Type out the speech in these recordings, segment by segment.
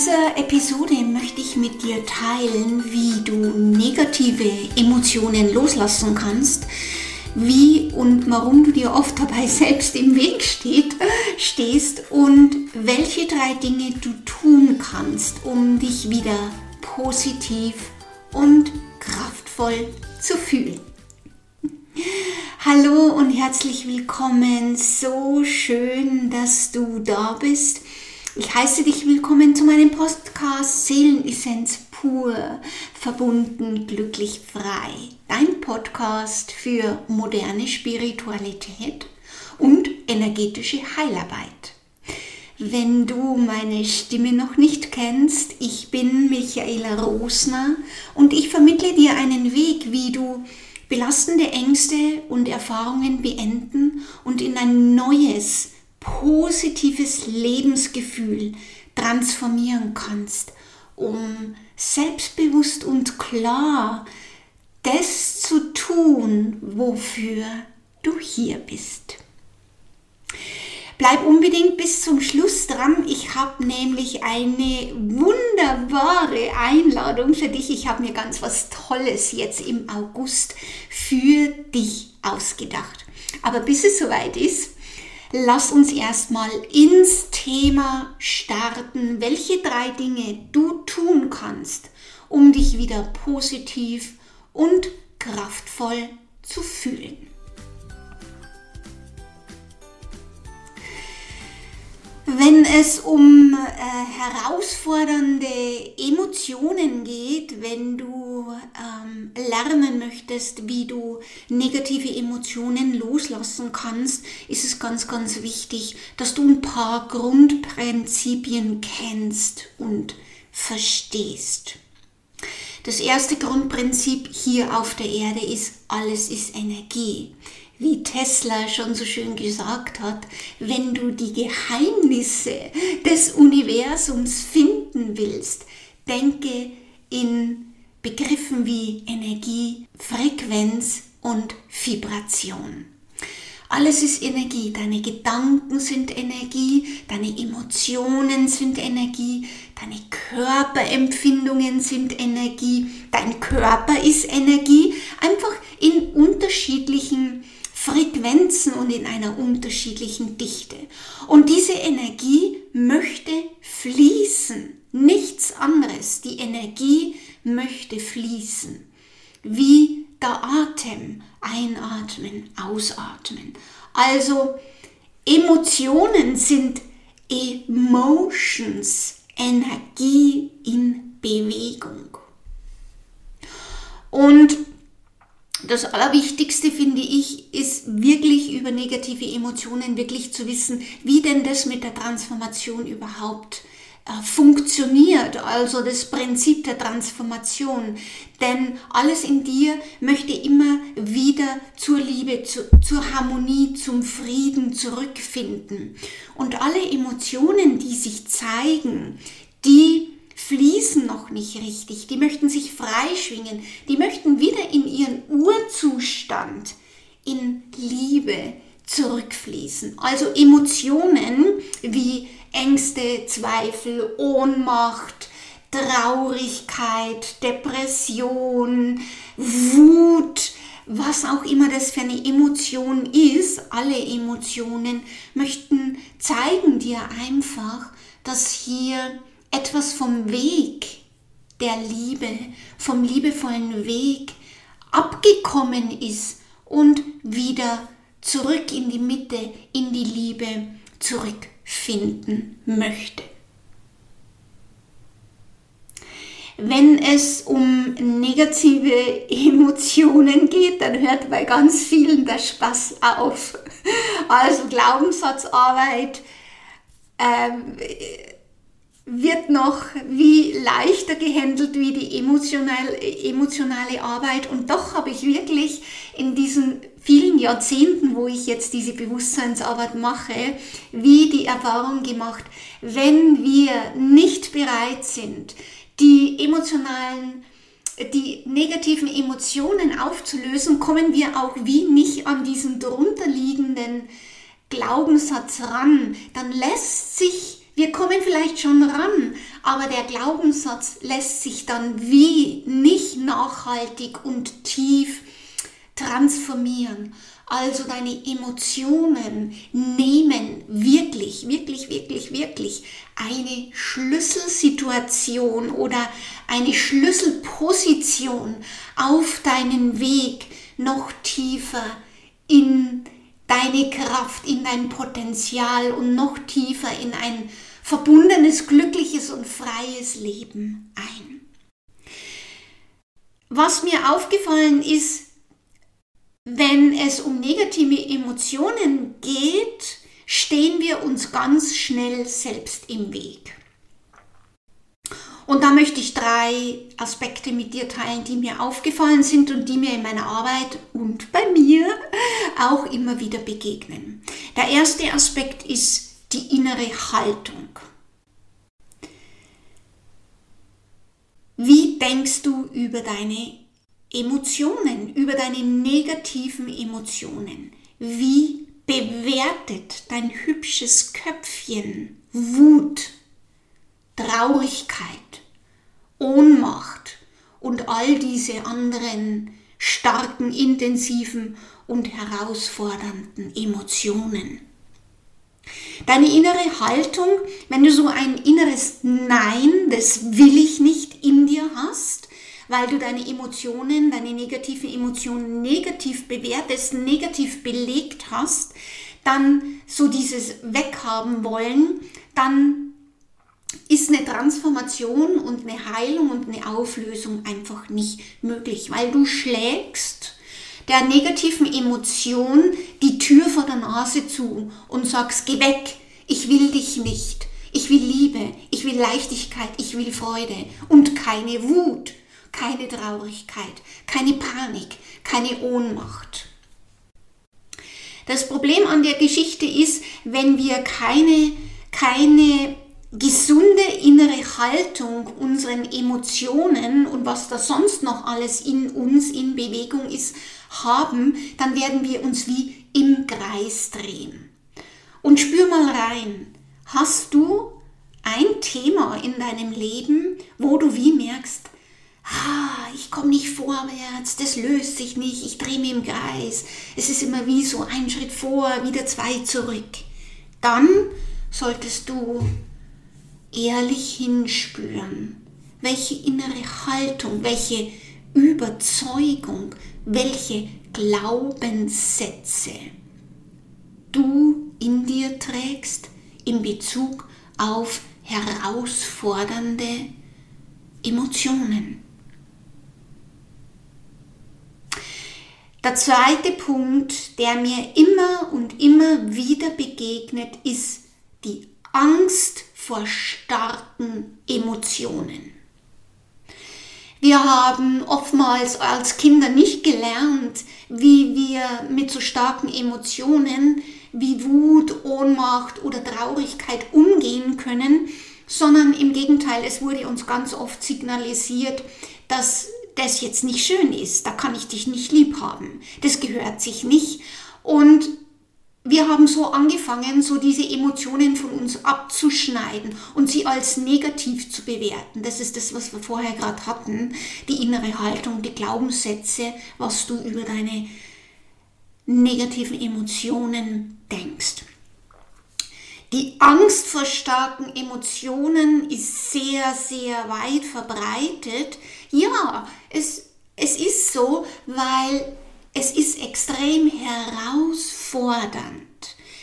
dieser Episode möchte ich mit dir teilen, wie du negative Emotionen loslassen kannst, wie und warum du dir oft dabei selbst im Weg steht, stehst und welche drei Dinge du tun kannst, um dich wieder positiv und kraftvoll zu fühlen. Hallo und herzlich willkommen. So schön, dass du da bist. Ich heiße dich willkommen zu meinem Podcast Seelenessenz pur, verbunden, glücklich, frei. Dein Podcast für moderne Spiritualität und energetische Heilarbeit. Wenn du meine Stimme noch nicht kennst, ich bin Michaela Rosner und ich vermittle dir einen Weg, wie du belastende Ängste und Erfahrungen beenden und in ein neues, positives Lebensgefühl transformieren kannst, um selbstbewusst und klar das zu tun, wofür du hier bist. Bleib unbedingt bis zum Schluss dran. Ich habe nämlich eine wunderbare Einladung für dich. Ich habe mir ganz was Tolles jetzt im August für dich ausgedacht. Aber bis es soweit ist, lass uns erstmal ins Thema starten, welche drei Dinge du tun kannst, um dich wieder positiv und kraftvoll zu fühlen. Wenn es um äh, herausfordernde Emotionen geht, wenn du ähm, lernen möchtest, wie du negative Emotionen loslassen kannst, ist es ganz, ganz wichtig, dass du ein paar Grundprinzipien kennst und verstehst. Das erste Grundprinzip hier auf der Erde ist, alles ist Energie wie Tesla schon so schön gesagt hat, wenn du die Geheimnisse des Universums finden willst, denke in Begriffen wie Energie, Frequenz und Vibration. Alles ist Energie. Deine Gedanken sind Energie, deine Emotionen sind Energie, deine Körperempfindungen sind Energie, dein Körper ist Energie, einfach in unterschiedlichen Frequenzen und in einer unterschiedlichen Dichte. Und diese Energie möchte fließen, nichts anderes. Die Energie möchte fließen, wie der Atem, einatmen, ausatmen. Also Emotionen sind Emotions, Energie in Bewegung. Und das Allerwichtigste finde ich, ist wirklich über negative Emotionen wirklich zu wissen, wie denn das mit der Transformation überhaupt äh, funktioniert, also das Prinzip der Transformation. Denn alles in dir möchte immer wieder zur Liebe, zu, zur Harmonie, zum Frieden zurückfinden. Und alle Emotionen, die sich zeigen, die fließen noch nicht richtig, die möchten sich freischwingen, die möchten wieder in ihren Urzustand, in Liebe zurückfließen. Also Emotionen wie Ängste, Zweifel, Ohnmacht, Traurigkeit, Depression, Wut, was auch immer das für eine Emotion ist, alle Emotionen möchten zeigen dir einfach, dass hier etwas vom Weg der Liebe, vom liebevollen Weg abgekommen ist und wieder zurück in die Mitte, in die Liebe zurückfinden möchte. Wenn es um negative Emotionen geht, dann hört bei ganz vielen der Spaß auf. Also Glaubenssatzarbeit, ähm, wird noch wie leichter gehandelt wie die emotional, emotionale Arbeit. Und doch habe ich wirklich in diesen vielen Jahrzehnten, wo ich jetzt diese Bewusstseinsarbeit mache, wie die Erfahrung gemacht, wenn wir nicht bereit sind, die emotionalen die negativen Emotionen aufzulösen, kommen wir auch wie nicht an diesen drunterliegenden Glaubenssatz ran. Dann lässt sich wir kommen vielleicht schon ran, aber der Glaubenssatz lässt sich dann wie nicht nachhaltig und tief transformieren. Also deine Emotionen nehmen wirklich, wirklich, wirklich, wirklich eine Schlüsselsituation oder eine Schlüsselposition auf deinen Weg noch tiefer in deine Kraft, in dein Potenzial und noch tiefer in ein verbundenes, glückliches und freies Leben ein. Was mir aufgefallen ist, wenn es um negative Emotionen geht, stehen wir uns ganz schnell selbst im Weg. Und da möchte ich drei Aspekte mit dir teilen, die mir aufgefallen sind und die mir in meiner Arbeit und bei mir auch immer wieder begegnen. Der erste Aspekt ist die innere Haltung. Wie denkst du über deine Emotionen, über deine negativen Emotionen? Wie bewertet dein hübsches Köpfchen Wut, Traurigkeit, Ohnmacht und all diese anderen starken, intensiven und herausfordernden Emotionen. Deine innere Haltung, wenn du so ein inneres Nein, das will ich nicht in dir hast, weil du deine Emotionen, deine negativen Emotionen negativ bewertest, negativ belegt hast, dann so dieses Weghaben wollen, dann ist eine Transformation und eine Heilung und eine Auflösung einfach nicht möglich, weil du schlägst der negativen Emotion die Tür vor der Nase zu und sagst, geh weg, ich will dich nicht, ich will Liebe, ich will Leichtigkeit, ich will Freude und keine Wut, keine Traurigkeit, keine Panik, keine Ohnmacht. Das Problem an der Geschichte ist, wenn wir keine, keine gesunde innere Haltung unseren Emotionen und was da sonst noch alles in uns in Bewegung ist, haben, dann werden wir uns wie im Kreis drehen. Und spür mal rein, hast du ein Thema in deinem Leben, wo du wie merkst, ah, ich komme nicht vorwärts, das löst sich nicht, ich drehe mich im Kreis, es ist immer wie so ein Schritt vor, wieder zwei zurück. Dann solltest du ehrlich hinspüren, welche innere Haltung, welche Überzeugung, welche Glaubenssätze du in dir trägst in Bezug auf herausfordernde Emotionen. Der zweite Punkt, der mir immer und immer wieder begegnet, ist die Angst vor starken Emotionen. Wir haben oftmals als Kinder nicht gelernt, wie wir mit so starken Emotionen wie Wut, Ohnmacht oder Traurigkeit umgehen können, sondern im Gegenteil, es wurde uns ganz oft signalisiert, dass das jetzt nicht schön ist, da kann ich dich nicht lieb haben, das gehört sich nicht. Und wir haben so angefangen, so diese Emotionen von uns abzuschneiden und sie als negativ zu bewerten. Das ist das, was wir vorher gerade hatten. Die innere Haltung, die Glaubenssätze, was du über deine negativen Emotionen denkst. Die Angst vor starken Emotionen ist sehr, sehr weit verbreitet. Ja, es, es ist so, weil es ist extrem herausfordernd,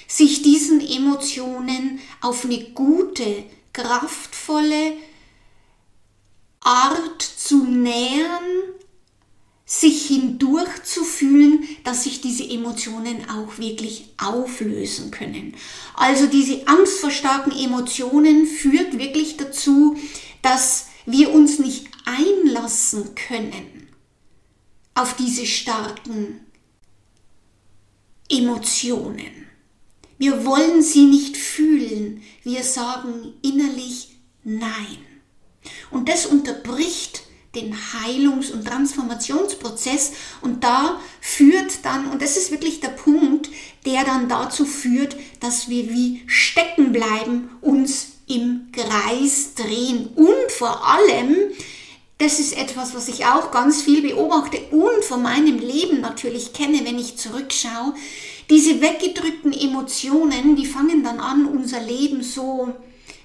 sich diesen Emotionen auf eine gute, kraftvolle Art zu nähern, sich hindurch zu fühlen, dass sich diese Emotionen auch wirklich auflösen können. Also diese Angst vor starken Emotionen führt wirklich dazu, dass wir uns nicht einlassen können auf diese starken Emotionen. Wir wollen sie nicht fühlen. Wir sagen innerlich Nein. Und das unterbricht den Heilungs- und Transformationsprozess und da führt dann, und das ist wirklich der Punkt, der dann dazu führt, dass wir wie stecken bleiben, uns im Kreis drehen und vor allem, das ist etwas, was ich auch ganz viel beobachte und von meinem Leben natürlich kenne, wenn ich zurückschaue, diese weggedrückten Emotionen, die fangen dann an, unser Leben so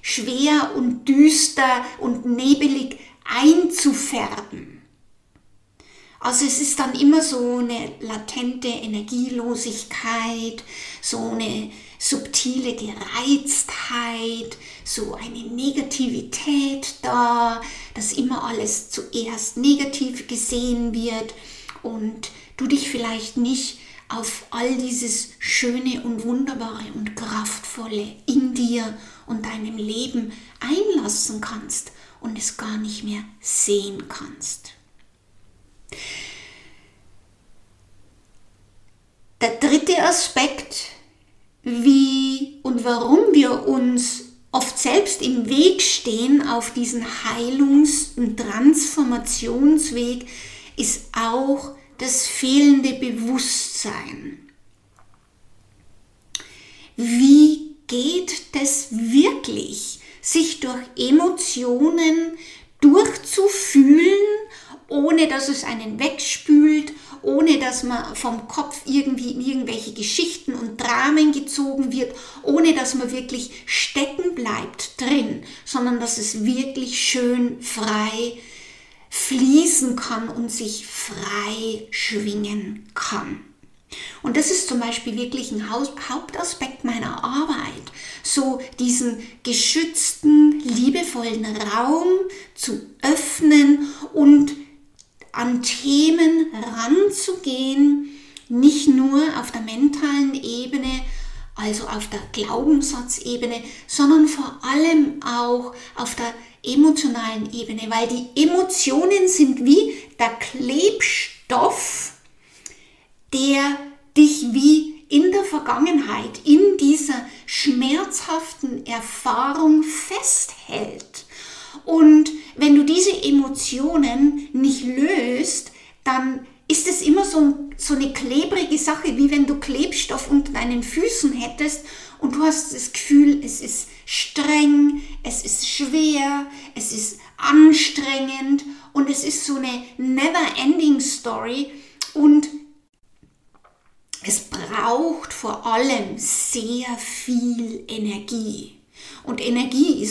schwer und düster und nebelig einzufärben. Also es ist dann immer so eine latente Energielosigkeit, so eine subtile Gereiztheit, so eine Negativität da, dass immer alles zuerst negativ gesehen wird und du dich vielleicht nicht auf all dieses Schöne und Wunderbare und Kraftvolle in dir und deinem Leben einlassen kannst und es gar nicht mehr sehen kannst. Der dritte Aspekt, wie und warum wir uns oft selbst im Weg stehen auf diesen Heilungs- und Transformationsweg, ist auch das fehlende Bewusstsein. Wie geht das wirklich? sich durch Emotionen durchzufühlen, ohne dass es einen wegspült, ohne dass man vom Kopf irgendwie in irgendwelche Geschichten und Dramen gezogen wird, ohne dass man wirklich stecken bleibt drin, sondern dass es wirklich schön frei fließen kann und sich frei schwingen kann. Und das ist zum Beispiel wirklich ein Hauptaspekt meiner Arbeit, so diesen geschützten, liebevollen Raum zu öffnen und an Themen ranzugehen, nicht nur auf der mentalen Ebene, also auf der Glaubenssatzebene, sondern vor allem auch auf der emotionalen Ebene, weil die Emotionen sind wie der Klebstoff, der dich wie in der Vergangenheit, in dieser schmerzhaften Erfahrung festhält. Und wenn diese Emotionen nicht löst, dann ist es immer so, so eine klebrige Sache, wie wenn du Klebstoff unter deinen Füßen hättest und du hast das Gefühl, es ist streng, es ist schwer, es ist anstrengend und es ist so eine never-ending Story und es braucht vor allem sehr viel Energie. Und Energie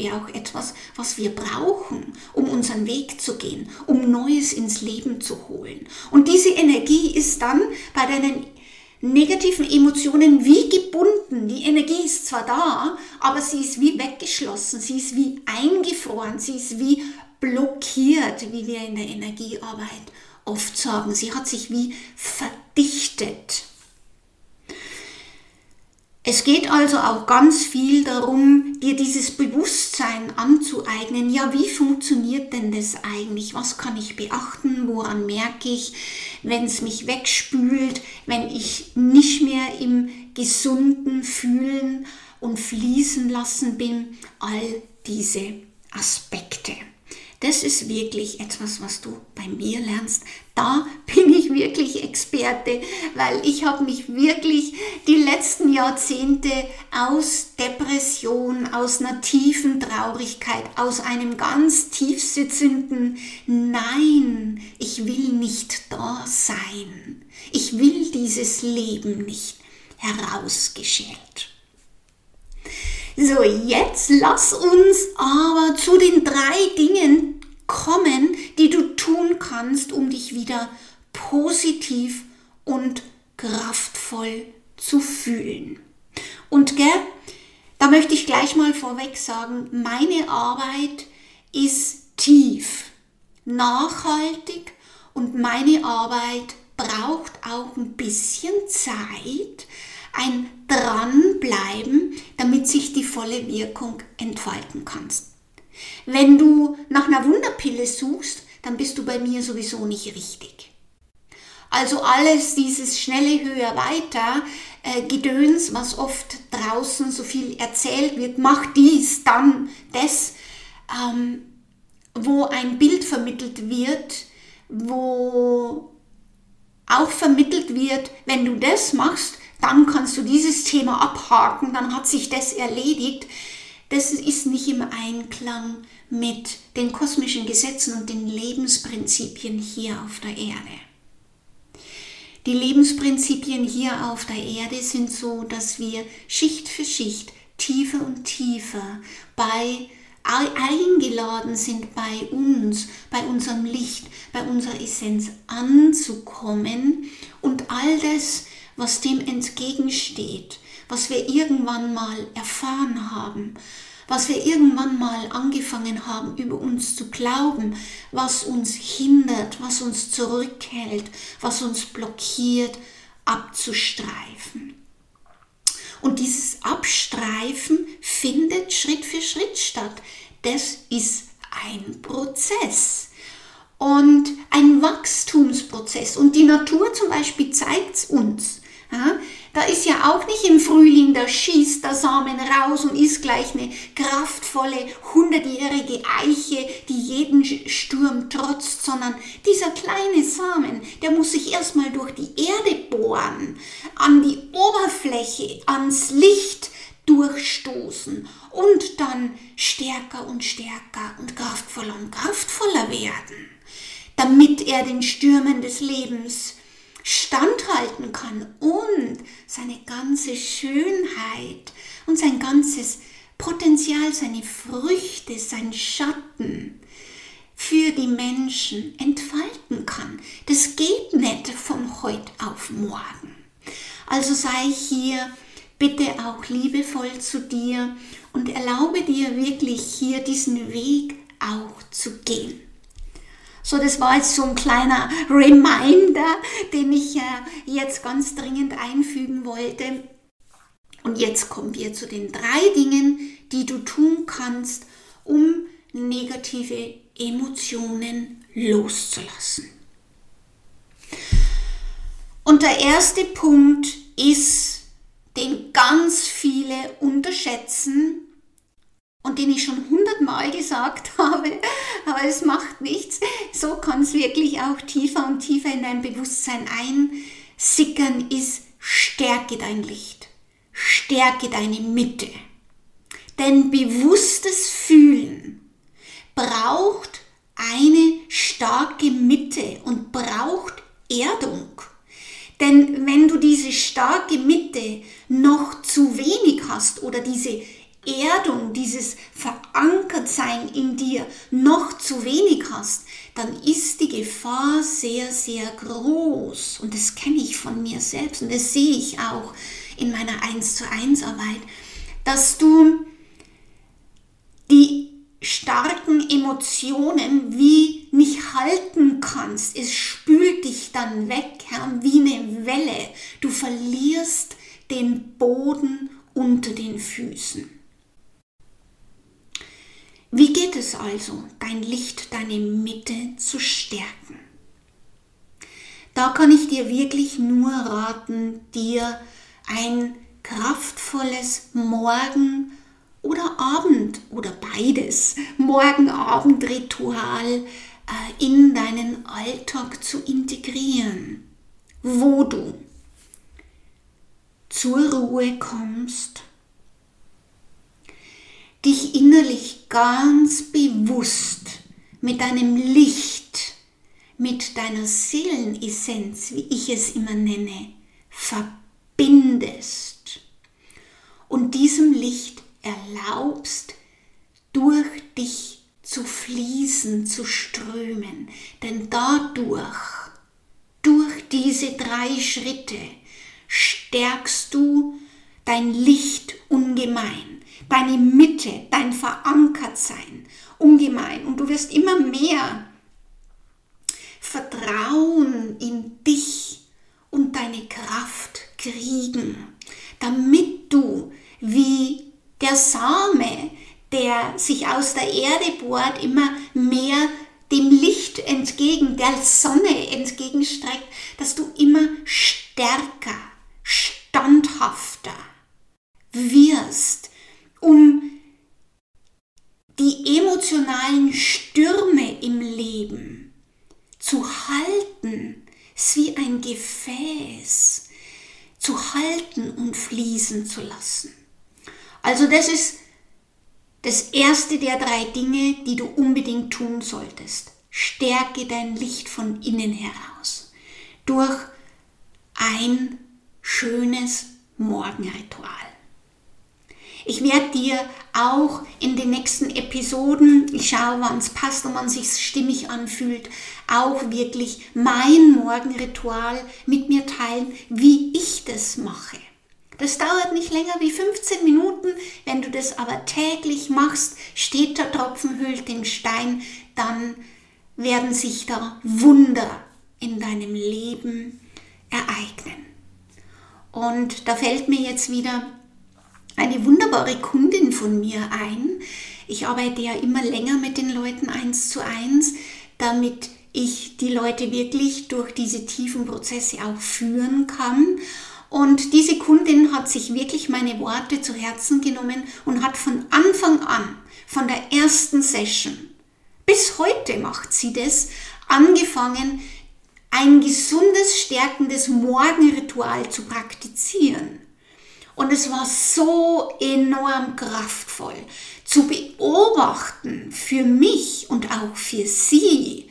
Beispiel auch etwas, was wir brauchen, um unseren Weg zu gehen, um Neues ins Leben zu holen. Und diese Energie ist dann bei deinen negativen Emotionen wie gebunden. Die Energie ist zwar da, aber sie ist wie weggeschlossen, sie ist wie eingefroren, sie ist wie blockiert, wie wir in der Energiearbeit oft sagen. Sie hat sich wie verdichtet. Es geht also auch ganz viel darum, dir dieses Bewusstsein anzueignen. Ja, wie funktioniert denn das eigentlich? Was kann ich beachten? Woran merke ich, wenn es mich wegspült, wenn ich nicht mehr im gesunden Fühlen und Fließen lassen bin? All diese Aspekte. Das ist wirklich etwas, was du bei mir lernst. Da bin ich wirklich Experte, weil ich habe mich wirklich die letzten Jahrzehnte aus Depression, aus einer tiefen Traurigkeit, aus einem ganz tief sitzenden Nein, ich will nicht da sein. Ich will dieses Leben nicht herausgeschält. So, jetzt lass uns aber zu den drei Dingen kommen, die du tun kannst, um dich wieder positiv und kraftvoll zu fühlen. Und gell, da möchte ich gleich mal vorweg sagen, meine Arbeit ist tief, nachhaltig und meine Arbeit braucht auch ein bisschen Zeit, ein Dranbleiben, damit sich die volle Wirkung entfalten kannst. Wenn du nach einer Wunderpille suchst, dann bist du bei mir sowieso nicht richtig. Also alles dieses schnelle höher weiter äh, Gedöns, was oft draußen so viel erzählt wird, mach dies, dann das, ähm, wo ein Bild vermittelt wird, wo auch vermittelt wird, wenn du das machst, dann kannst du dieses Thema abhaken, dann hat sich das erledigt. Das ist nicht im Einklang mit den kosmischen Gesetzen und den Lebensprinzipien hier auf der Erde. Die Lebensprinzipien hier auf der Erde sind so, dass wir Schicht für Schicht, tiefer und tiefer bei eingeladen sind, bei uns, bei unserem Licht, bei unserer Essenz anzukommen und all das, was dem entgegensteht, was wir irgendwann mal erfahren haben, was wir irgendwann mal angefangen haben, über uns zu glauben, was uns hindert, was uns zurückhält, was uns blockiert, abzustreifen. Und dieses Abstreifen findet Schritt für Schritt statt. Das ist ein Prozess und ein Wachstumsprozess. Und die Natur zum Beispiel zeigt es uns. Ja, da ist ja auch nicht im Frühling, da schießt der Samen raus und ist gleich eine kraftvolle, hundertjährige Eiche, die jeden Sturm trotzt, sondern dieser kleine Samen, der muss sich erstmal durch die Erde bohren, an die Oberfläche, ans Licht durchstoßen und dann stärker und stärker und kraftvoller und kraftvoller werden, damit er den Stürmen des Lebens standhalten kann und seine ganze Schönheit und sein ganzes Potenzial, seine Früchte, sein Schatten für die Menschen entfalten kann. Das geht nicht von heute auf morgen. Also sei hier bitte auch liebevoll zu dir und erlaube dir wirklich hier diesen Weg auch zu gehen. So, das war jetzt so ein kleiner Reminder, den ich äh, jetzt ganz dringend einfügen wollte. Und jetzt kommen wir zu den drei Dingen, die du tun kannst, um negative Emotionen loszulassen. Und der erste Punkt ist, den ganz viele unterschätzen, und den ich schon hundertmal gesagt habe, aber es macht nichts. So kann es wirklich auch tiefer und tiefer in dein Bewusstsein einsickern, ist stärke dein Licht, stärke deine Mitte. Denn bewusstes Fühlen braucht eine starke Mitte und braucht Erdung. Denn wenn du diese starke Mitte noch zu wenig hast oder diese Erdung, dieses Verankertsein in dir noch zu wenig hast, dann ist die Gefahr sehr, sehr groß. Und das kenne ich von mir selbst und das sehe ich auch in meiner 1 zu 1 Arbeit, dass du die starken Emotionen wie nicht halten kannst. Es spült dich dann weg, wie eine Welle. Du verlierst den Boden unter den Füßen. Wie geht es also, dein Licht, deine Mitte zu stärken? Da kann ich dir wirklich nur raten, dir ein kraftvolles Morgen- oder Abend oder beides, Morgen-Abend-Ritual äh, in deinen Alltag zu integrieren, wo du zur Ruhe kommst, dich innerlich ganz bewusst mit deinem Licht, mit deiner Seelenessenz, wie ich es immer nenne, verbindest und diesem Licht erlaubst, durch dich zu fließen, zu strömen. Denn dadurch, durch diese drei Schritte, stärkst du dein Licht ungemein deine Mitte, dein Verankertsein ungemein. Und du wirst immer mehr Vertrauen in dich und deine Kraft kriegen, damit du wie der Same, der sich aus der Erde bohrt, immer mehr dem Licht entgegen, der Sonne entgegenstreckt, dass du immer stärker, standhafter wirst, um die emotionalen Stürme im Leben zu halten, ist wie ein Gefäß zu halten und fließen zu lassen. Also das ist das erste der drei Dinge, die du unbedingt tun solltest. Stärke dein Licht von innen heraus durch ein schönes Morgenritual. Ich werde dir auch in den nächsten Episoden, ich schaue, wann es passt und wann es sich stimmig anfühlt, auch wirklich mein Morgenritual mit mir teilen, wie ich das mache. Das dauert nicht länger wie 15 Minuten. Wenn du das aber täglich machst, steht der Tropfen hüllt den Stein, dann werden sich da Wunder in deinem Leben ereignen. Und da fällt mir jetzt wieder eine wunderbare Kundin von mir ein. Ich arbeite ja immer länger mit den Leuten eins zu eins, damit ich die Leute wirklich durch diese tiefen Prozesse auch führen kann. Und diese Kundin hat sich wirklich meine Worte zu Herzen genommen und hat von Anfang an, von der ersten Session bis heute macht sie das, angefangen, ein gesundes, stärkendes Morgenritual zu praktizieren. Und es war so enorm kraftvoll zu beobachten für mich und auch für sie,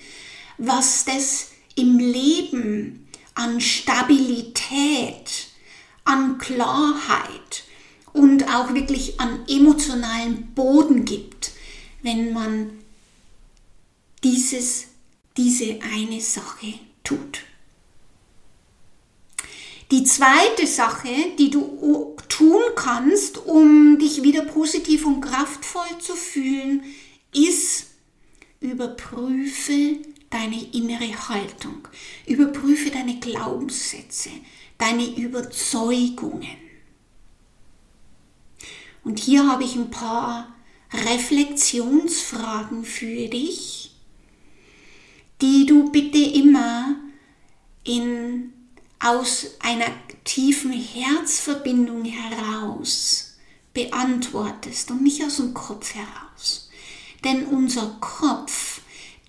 was das im Leben an Stabilität, an Klarheit und auch wirklich an emotionalen Boden gibt, wenn man dieses, diese eine Sache tut. Die zweite Sache, die du tun kannst, um dich wieder positiv und kraftvoll zu fühlen, ist, überprüfe deine innere Haltung, überprüfe deine Glaubenssätze, deine Überzeugungen. Und hier habe ich ein paar Reflexionsfragen für dich, die du bitte immer in aus einer tiefen Herzverbindung heraus beantwortest und nicht aus dem Kopf heraus. Denn unser Kopf,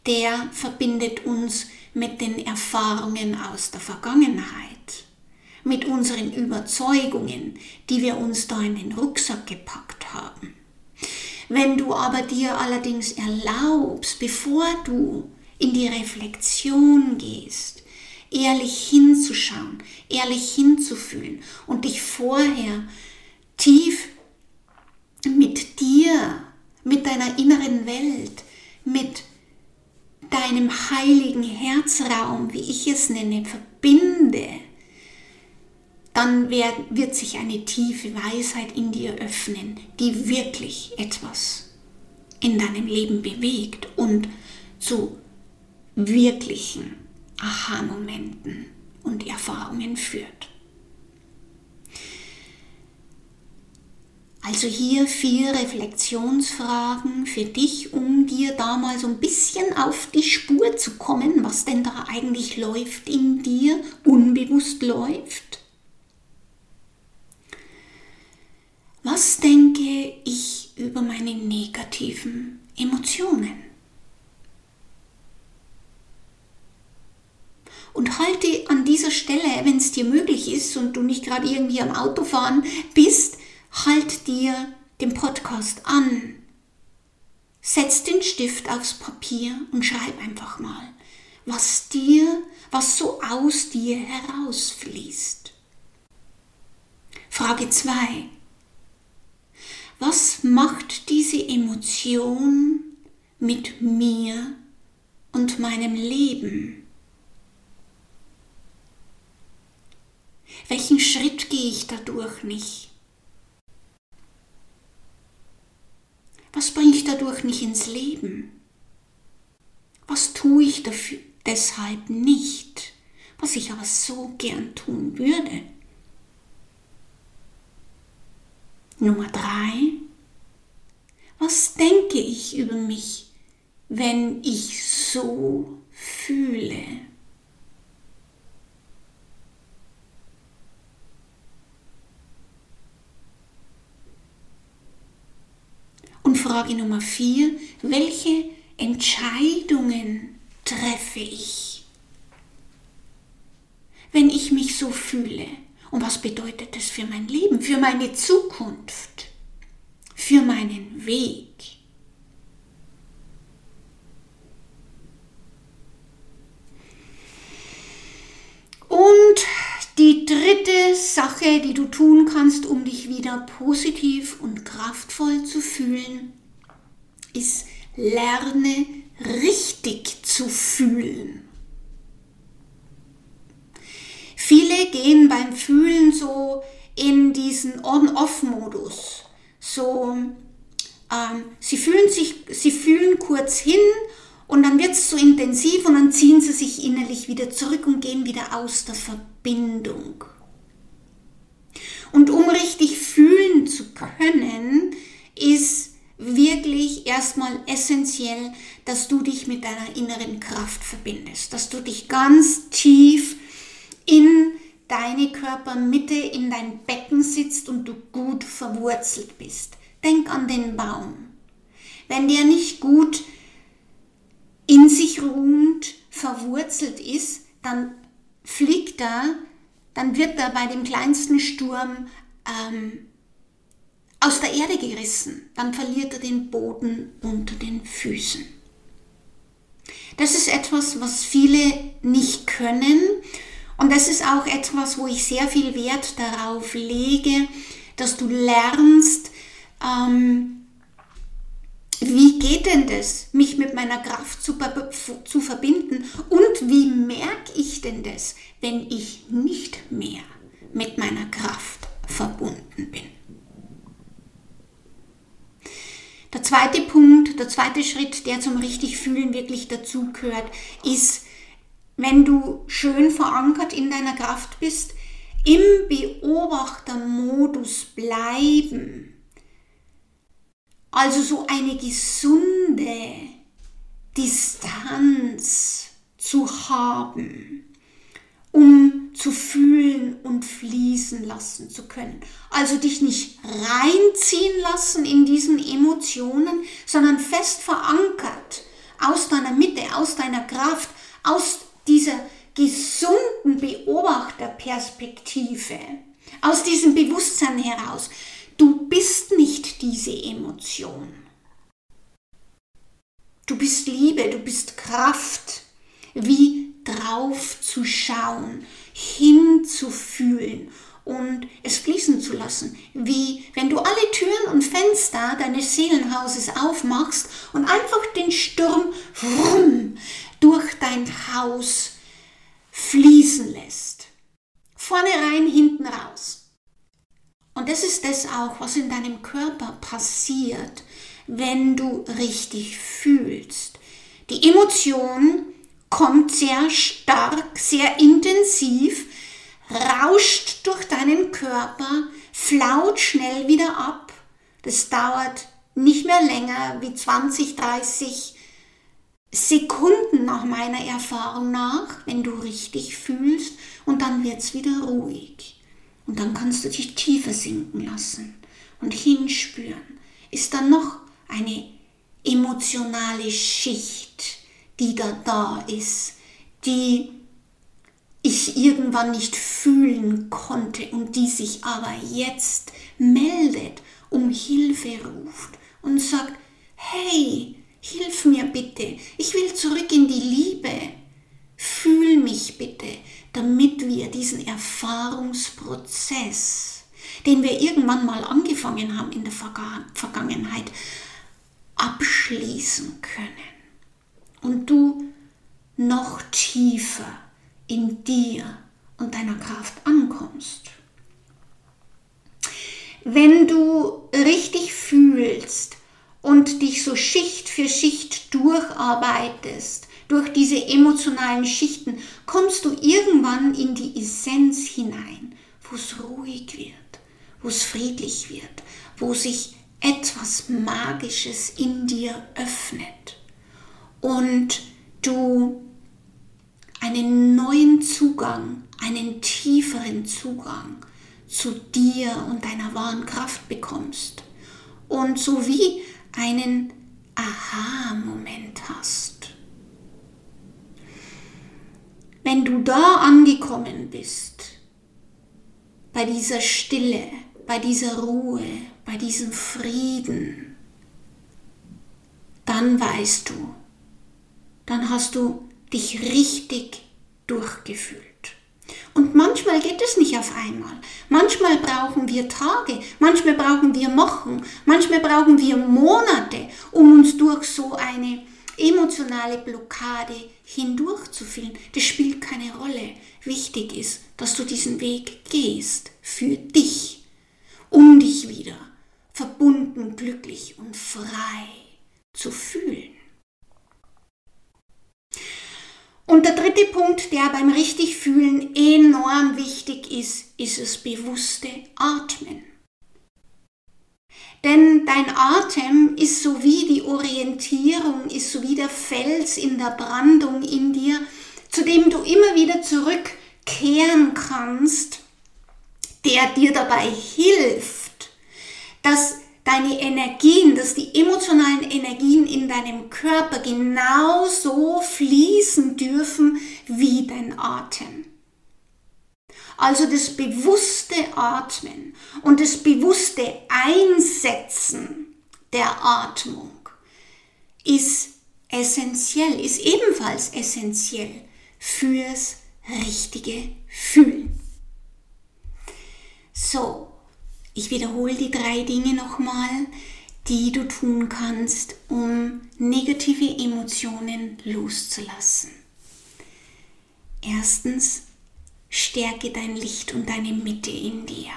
der verbindet uns mit den Erfahrungen aus der Vergangenheit, mit unseren Überzeugungen, die wir uns da in den Rucksack gepackt haben. Wenn du aber dir allerdings erlaubst, bevor du in die Reflexion gehst, ehrlich hinzuschauen, ehrlich hinzufühlen und dich vorher tief mit dir, mit deiner inneren Welt, mit deinem heiligen Herzraum, wie ich es nenne, verbinde, dann wird sich eine tiefe Weisheit in dir öffnen, die wirklich etwas in deinem Leben bewegt und zu wirklichen Aha-Momenten und Erfahrungen führt. Also hier vier Reflexionsfragen für dich, um dir da mal so ein bisschen auf die Spur zu kommen, was denn da eigentlich läuft in dir, unbewusst läuft. Was denke ich über meine negativen Emotionen? Und halte an dieser Stelle, wenn es dir möglich ist und du nicht gerade irgendwie am Autofahren bist, halt dir den Podcast an. Setz den Stift aufs Papier und schreib einfach mal, was dir, was so aus dir herausfließt. Frage 2. Was macht diese Emotion mit mir und meinem Leben? Welchen Schritt gehe ich dadurch nicht? Was bringe ich dadurch nicht ins Leben? Was tue ich dafür, deshalb nicht, was ich aber so gern tun würde? Nummer drei. Was denke ich über mich, wenn ich so fühle? Frage Nummer vier, welche Entscheidungen treffe ich, wenn ich mich so fühle? Und was bedeutet das für mein Leben, für meine Zukunft, für meinen Weg? Und die dritte Sache, die du tun kannst, um dich wieder positiv und kraftvoll zu fühlen, ist lerne richtig zu fühlen. Viele gehen beim Fühlen so in diesen On-Off-Modus. So, ähm, sie fühlen sich, sie fühlen kurz hin und dann wird es so intensiv und dann ziehen sie sich innerlich wieder zurück und gehen wieder aus der Verbindung. Und um richtig fühlen zu können, ist wirklich erstmal essentiell, dass du dich mit deiner inneren Kraft verbindest, dass du dich ganz tief in deine Körpermitte, in dein Becken sitzt und du gut verwurzelt bist. Denk an den Baum. Wenn der nicht gut in sich ruhend verwurzelt ist, dann fliegt er, dann wird er bei dem kleinsten Sturm ähm, aus der Erde gerissen. Dann verliert er den Boden unter den Füßen. Das ist etwas, was viele nicht können. Und das ist auch etwas, wo ich sehr viel Wert darauf lege, dass du lernst, ähm, wie geht denn das, mich mit meiner Kraft zu, zu verbinden? Und wie merke ich denn das, wenn ich nicht mehr mit meiner Kraft verbunden bin? Der zweite Punkt, der zweite Schritt, der zum richtig fühlen wirklich dazu gehört, ist, wenn du schön verankert in deiner Kraft bist, im Beobachtermodus bleiben also so eine gesunde Distanz zu haben, um zu fühlen und fließen lassen zu können. Also dich nicht reinziehen lassen in diesen Emotionen, sondern fest verankert aus deiner Mitte, aus deiner Kraft, aus dieser gesunden Beobachterperspektive, aus diesem Bewusstsein heraus. Du bist nicht diese Emotion. Du bist Liebe, du bist Kraft, wie drauf zu schauen, hinzufühlen und es fließen zu lassen. Wie wenn du alle Türen und Fenster deines Seelenhauses aufmachst und einfach den Sturm rum durch dein Haus fließen lässt. Vorne rein, hinten raus. Und das ist das auch, was in deinem Körper passiert, wenn du richtig fühlst. Die Emotion kommt sehr stark, sehr intensiv, rauscht durch deinen Körper, flaut schnell wieder ab. Das dauert nicht mehr länger wie 20, 30 Sekunden nach meiner Erfahrung nach, wenn du richtig fühlst und dann wird es wieder ruhig. Und dann kannst du dich tiefer sinken lassen und hinspüren. Ist da noch eine emotionale Schicht, die da da ist, die ich irgendwann nicht fühlen konnte und die sich aber jetzt meldet, um Hilfe ruft und sagt, hey, hilf mir bitte, ich will zurück in die Liebe, fühl mich bitte, damit wir diesen Erfahrungsprozess, den wir irgendwann mal angefangen haben in der Vergangenheit, abschließen können. Und du noch tiefer in dir und deiner Kraft ankommst. Wenn du richtig fühlst und dich so Schicht für Schicht durcharbeitest, durch diese emotionalen Schichten, kommst du irgendwann in die Essenz hinein, wo es ruhig wird, wo es friedlich wird, wo sich etwas Magisches in dir öffnet und du einen neuen Zugang, einen tieferen Zugang zu dir und deiner wahren Kraft bekommst. Und so wie einen Aha-Moment hast. Wenn du da angekommen bist, bei dieser Stille, bei dieser Ruhe, bei diesem Frieden, dann weißt du, dann hast du dich richtig durchgefühlt. Und manchmal geht es nicht auf einmal. Manchmal brauchen wir Tage, manchmal brauchen wir Wochen, manchmal brauchen wir Monate, um uns durch so eine emotionale Blockade hindurchzufühlen. Das spielt keine Rolle. Wichtig ist, dass du diesen Weg gehst für dich, um dich wieder verbunden, glücklich und frei zu fühlen. Und der dritte Punkt, der beim Richtigfühlen enorm wichtig ist, ist das bewusste Atmen. Denn dein Atem ist so wie die Orientierung, ist so wie der Fels in der Brandung in dir, zu dem du immer wieder zurückkehren kannst, der dir dabei hilft, dass deine Energien, dass die emotionalen Energien in deinem Körper genauso fließen dürfen wie dein Atem. Also das bewusste Atmen und das bewusste Einsetzen der Atmung ist essentiell, ist ebenfalls essentiell fürs richtige Fühlen. So, ich wiederhole die drei Dinge nochmal, die du tun kannst, um negative Emotionen loszulassen. Erstens, stärke dein Licht und deine Mitte in dir.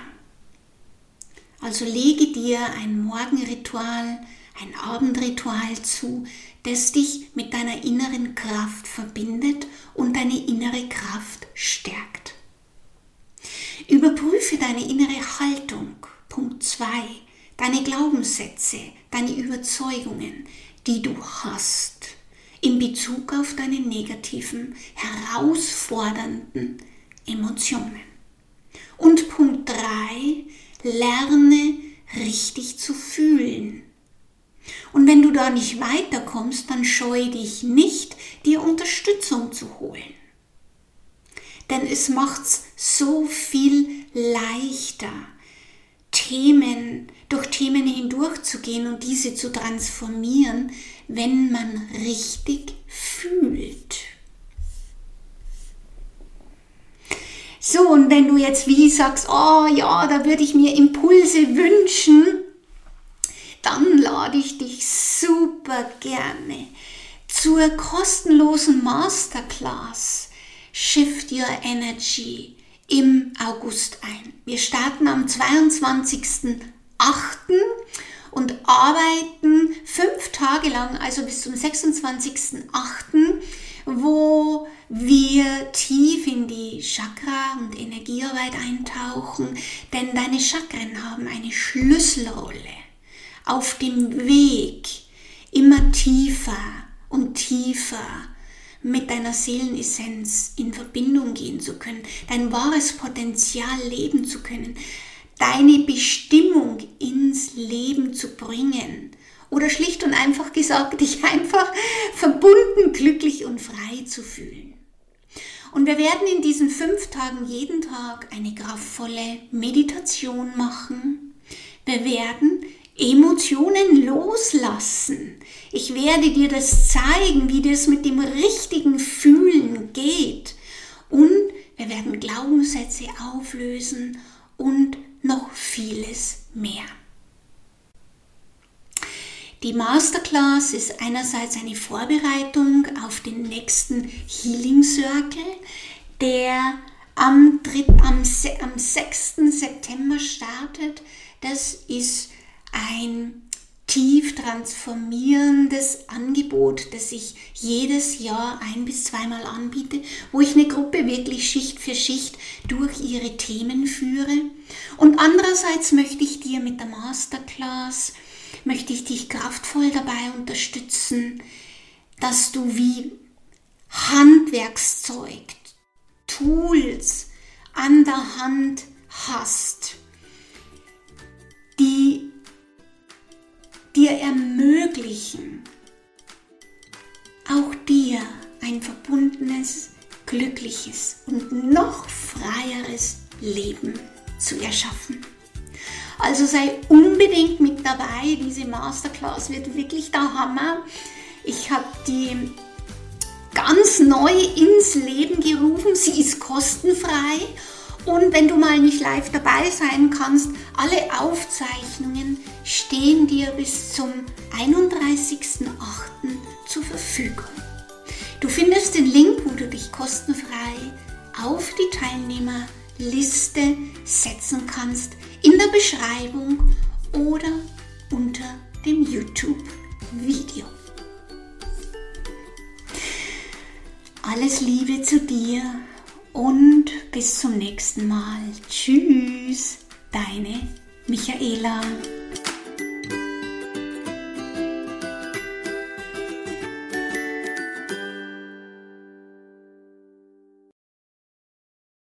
Also lege dir ein Morgenritual, ein Abendritual zu, das dich mit deiner inneren Kraft verbindet und deine innere Kraft stärkt. Überprüfe deine innere Haltung. Punkt 2. Deine Glaubenssätze, deine Überzeugungen, die du hast in Bezug auf deine negativen, herausfordernden Emotionen. Und Punkt 3. Lerne richtig zu fühlen. Und wenn du da nicht weiterkommst, dann scheue dich nicht, dir Unterstützung zu holen denn es macht es so viel leichter, Themen, durch Themen hindurchzugehen und diese zu transformieren, wenn man richtig fühlt. So, und wenn du jetzt wie sagst, oh ja, da würde ich mir Impulse wünschen, dann lade ich dich super gerne zur kostenlosen Masterclass Shift Your Energy im August ein. Wir starten am 22.08. und arbeiten fünf Tage lang, also bis zum 26.08., wo wir tief in die Chakra- und Energiearbeit eintauchen, denn deine Chakren haben eine Schlüsselrolle auf dem Weg immer tiefer und tiefer mit deiner Seelenessenz in Verbindung gehen zu können, dein wahres Potenzial leben zu können, deine Bestimmung ins Leben zu bringen oder schlicht und einfach gesagt, dich einfach verbunden, glücklich und frei zu fühlen. Und wir werden in diesen fünf Tagen jeden Tag eine kraftvolle Meditation machen. Wir werden Emotionen loslassen. Ich werde dir das zeigen, wie das mit dem richtigen Fühlen geht. Und wir werden Glaubenssätze auflösen und noch vieles mehr. Die Masterclass ist einerseits eine Vorbereitung auf den nächsten Healing Circle, der am, 3, am, am 6. September startet. Das ist ein tief transformierendes Angebot, das ich jedes Jahr ein bis zweimal anbiete, wo ich eine Gruppe wirklich Schicht für Schicht durch ihre Themen führe. Und andererseits möchte ich dir mit der Masterclass, möchte ich dich kraftvoll dabei unterstützen, dass du wie Handwerkszeug, Tools an der Hand hast, die dir ermöglichen, auch dir ein verbundenes, glückliches und noch freieres Leben zu erschaffen. Also sei unbedingt mit dabei. Diese Masterclass wird wirklich der Hammer. Ich habe die ganz neu ins Leben gerufen. Sie ist kostenfrei. Und wenn du mal nicht live dabei sein kannst, alle Aufzeichnungen stehen dir bis zum 31.08. zur Verfügung. Du findest den Link, wo du dich kostenfrei auf die Teilnehmerliste setzen kannst, in der Beschreibung oder unter dem YouTube-Video. Alles Liebe zu dir und bis zum nächsten Mal. Tschüss, deine Michaela.